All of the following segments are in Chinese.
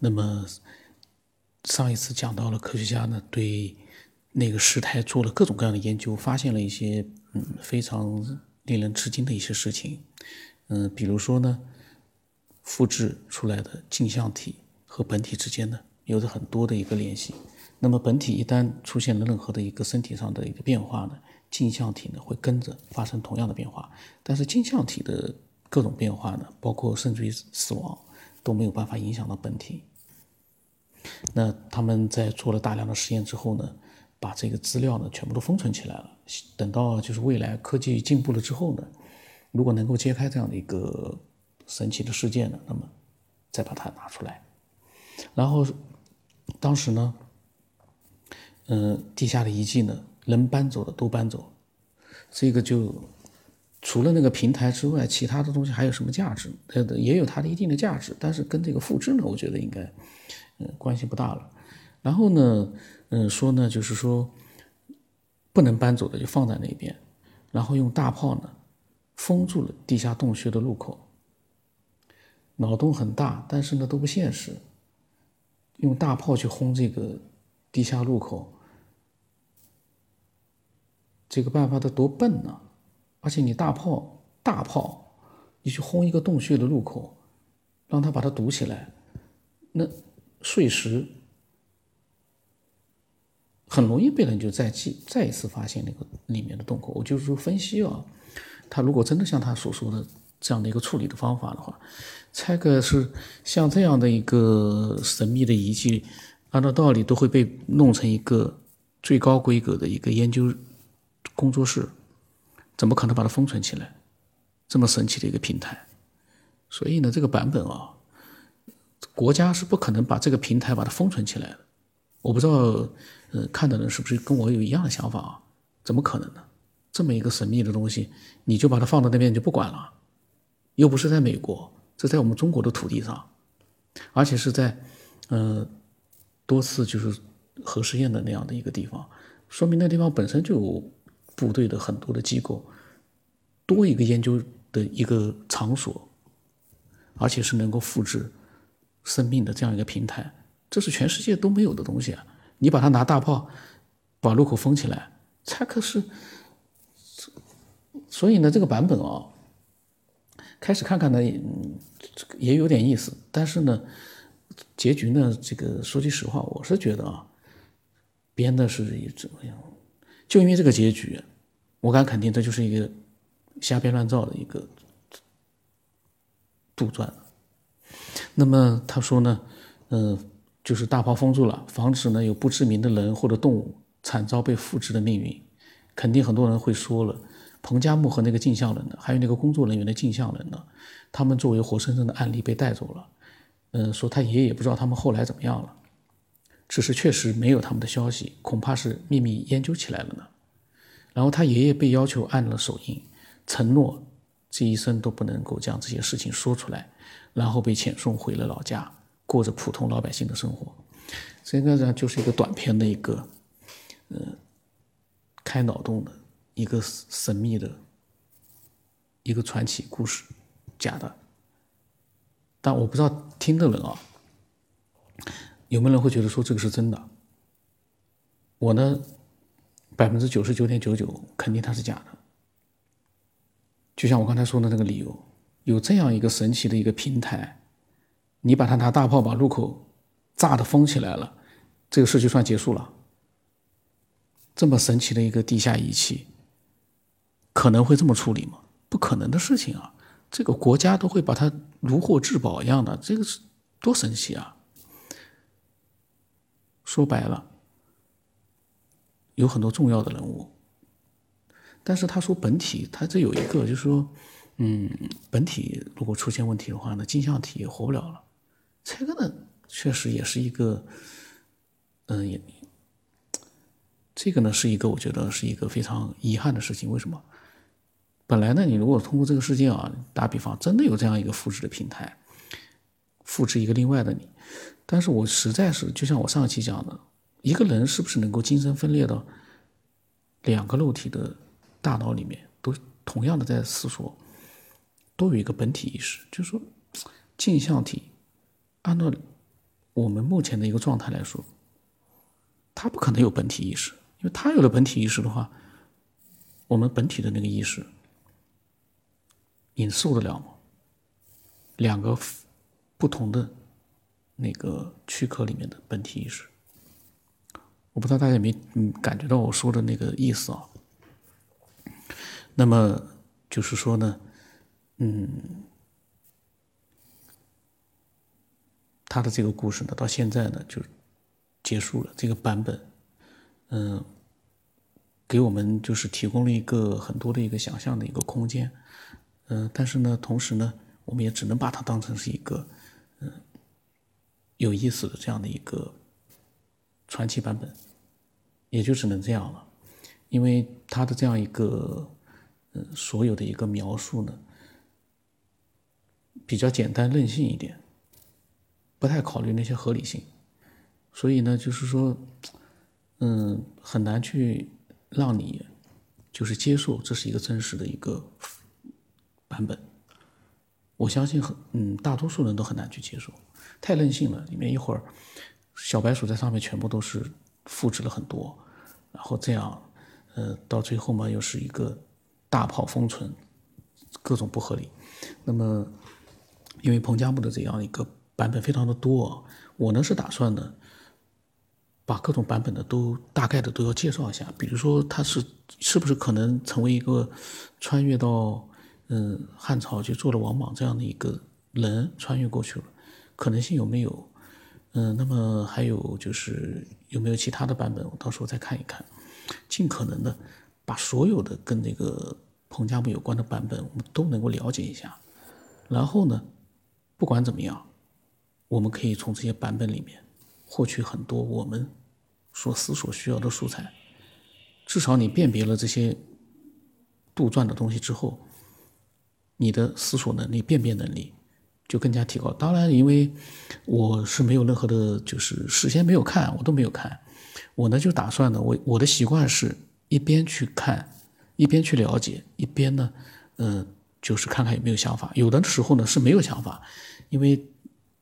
那么上一次讲到了科学家呢对那个石胎做了各种各样的研究，发现了一些嗯非常令人吃惊的一些事情，嗯，比如说呢，复制出来的镜像体和本体之间呢有着很多的一个联系。那么本体一旦出现了任何的一个身体上的一个变化呢，镜像体呢会跟着发生同样的变化。但是镜像体的各种变化呢，包括甚至于死亡都没有办法影响到本体。那他们在做了大量的实验之后呢？把这个资料呢全部都封存起来了，等到就是未来科技进步了之后呢，如果能够揭开这样的一个神奇的事件呢，那么再把它拿出来。然后当时呢，嗯，地下的遗迹呢，能搬走的都搬走，这个就除了那个平台之外，其他的东西还有什么价值？呃，也有它的一定的价值，但是跟这个复制呢，我觉得应该嗯关系不大了。然后呢？嗯，说呢，就是说不能搬走的就放在那边，然后用大炮呢封住了地下洞穴的入口。脑洞很大，但是呢都不现实。用大炮去轰这个地下入口，这个办法得多笨呢！而且你大炮大炮，你去轰一个洞穴的入口，让他把它堵起来，那碎石。很容易被人就再继再一次发现那个里面的洞口。我就是说分析啊，他如果真的像他所说的这样的一个处理的方法的话，猜个是像这样的一个神秘的遗迹，按照道理都会被弄成一个最高规格的一个研究工作室，怎么可能把它封存起来？这么神奇的一个平台，所以呢，这个版本啊，国家是不可能把这个平台把它封存起来的。我不知道。呃，看的人是不是跟我有一样的想法啊？怎么可能呢？这么一个神秘的东西，你就把它放到那边就不管了？又不是在美国，这在我们中国的土地上，而且是在呃多次就是核试验的那样的一个地方，说明那地方本身就部队的很多的机构，多一个研究的一个场所，而且是能够复制生命的这样一个平台，这是全世界都没有的东西啊！你把它拿大炮把路口封起来，才可是。所以呢，这个版本啊，开始看看呢，也有点意思。但是呢，结局呢，这个说句实话，我是觉得啊，编的是怎么样？就因为这个结局，我敢肯定，这就是一个瞎编乱造的一个杜撰。那么他说呢，嗯。就是大炮封住了，防止呢有不知名的人或者动物惨遭被复制的命运。肯定很多人会说了，彭加木和那个镜像人呢，还有那个工作人员的镜像人呢，他们作为活生生的案例被带走了。嗯，说他爷爷也不知道他们后来怎么样了，只是确实没有他们的消息，恐怕是秘密研究起来了呢。然后他爷爷被要求按了手印，承诺这一生都不能够将这些事情说出来，然后被遣送回了老家。过着普通老百姓的生活，这个呢就是一个短片的一个，呃，开脑洞的一个神秘的一个传奇故事，假的。但我不知道听的人啊，有没有人会觉得说这个是真的？我呢，百分之九十九点九九肯定它是假的。就像我刚才说的那个理由，有这样一个神奇的一个平台。你把它拿大炮把路口炸的封起来了，这个事就算结束了。这么神奇的一个地下仪器，可能会这么处理吗？不可能的事情啊！这个国家都会把它如获至宝一样的，这个是多神奇啊！说白了，有很多重要的人物，但是他说本体，他这有一个就是说，嗯，本体如果出现问题的话呢，镜像体也活不了了。这个呢，确实也是一个，嗯，也，这个呢是一个我觉得是一个非常遗憾的事情。为什么？本来呢，你如果通过这个事件啊，打比方，真的有这样一个复制的平台，复制一个另外的你，但是我实在是就像我上一期讲的，一个人是不是能够精神分裂到两个肉体的大脑里面，都同样的在思索，都有一个本体意识，就是说镜像体。按照我们目前的一个状态来说，他不可能有本体意识，因为他有了本体意识的话，我们本体的那个意识，你受得了吗？两个不同的那个躯壳里面的本体意识，我不知道大家有没嗯感觉到我说的那个意思啊？那么就是说呢，嗯，他的这个故事呢，到现在呢就结束了。这个版本，嗯，给我们就是提供了一个很多的一个想象的一个空间，嗯，但是呢，同时呢，我们也只能把它当成是一个有意思的这样的一个传奇版本，也就只能这样了，因为他的这样一个。嗯，所有的一个描述呢，比较简单任性一点，不太考虑那些合理性，所以呢，就是说，嗯，很难去让你就是接受这是一个真实的一个版本。我相信很嗯，大多数人都很难去接受，太任性了。里面一会儿小白鼠在上面全部都是复制了很多，然后这样，呃，到最后嘛，又是一个。大炮封存，各种不合理。那么，因为彭加木的这样一个版本非常的多，我呢是打算呢，把各种版本的都大概的都要介绍一下。比如说，他是是不是可能成为一个穿越到嗯汉朝就做了王莽这样的一个人穿越过去了，可能性有没有？嗯，那么还有就是有没有其他的版本？我到时候再看一看，尽可能的把所有的跟那个。彭加木有关的版本，我们都能够了解一下。然后呢，不管怎么样，我们可以从这些版本里面获取很多我们所思所需要的素材。至少你辨别了这些杜撰的东西之后，你的思索能力、辨别能力就更加提高。当然，因为我是没有任何的，就是事先没有看，我都没有看。我呢就打算呢，我我的习惯是一边去看。一边去了解，一边呢，嗯，就是看看有没有想法。有的时候呢是没有想法，因为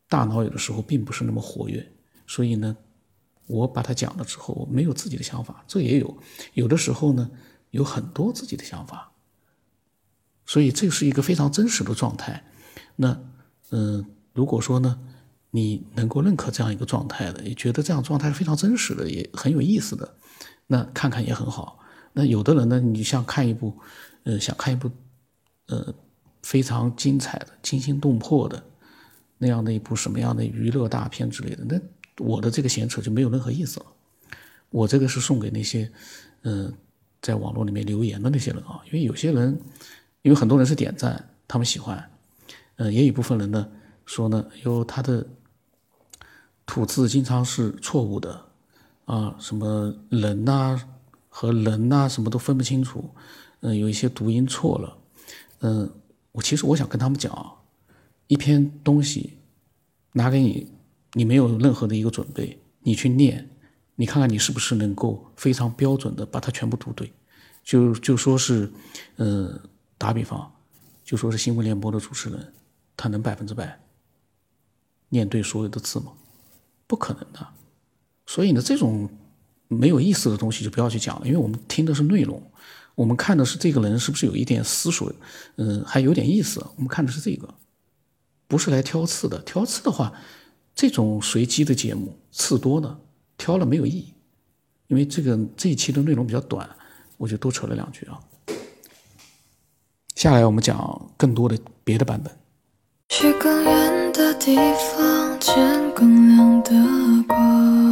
大脑有的时候并不是那么活跃，所以呢，我把它讲了之后，我没有自己的想法，这也有。有的时候呢，有很多自己的想法，所以这是一个非常真实的状态。那，嗯，如果说呢，你能够认可这样一个状态的，也觉得这样状态是非常真实的，也很有意思的，那看看也很好。那有的人呢，你像看一部，呃，想看一部，呃，非常精彩的、惊心动魄的那样的一部什么样的娱乐大片之类的，那我的这个闲扯就没有任何意思了。我这个是送给那些，嗯，在网络里面留言的那些人啊，因为有些人，因为很多人是点赞，他们喜欢，嗯，也有一部分人呢说呢，有他的吐字经常是错误的，啊，什么人呐。和人呐，什么都分不清楚，嗯，有一些读音错了，嗯，我其实我想跟他们讲，一篇东西拿给你，你没有任何的一个准备，你去念，你看看你是不是能够非常标准的把它全部读对，就就说是，嗯，打比方，就说是新闻联播的主持人，他能百分之百念对所有的字吗？不可能的，所以呢，这种。没有意思的东西就不要去讲了，因为我们听的是内容，我们看的是这个人是不是有一点思索，嗯，还有点意思。我们看的是这个，不是来挑刺的。挑刺的话，这种随机的节目刺多的，挑了没有意义。因为这个这一期的内容比较短，我就多扯了两句啊。下来我们讲更多的别的版本。去更远的地方，见更亮的光。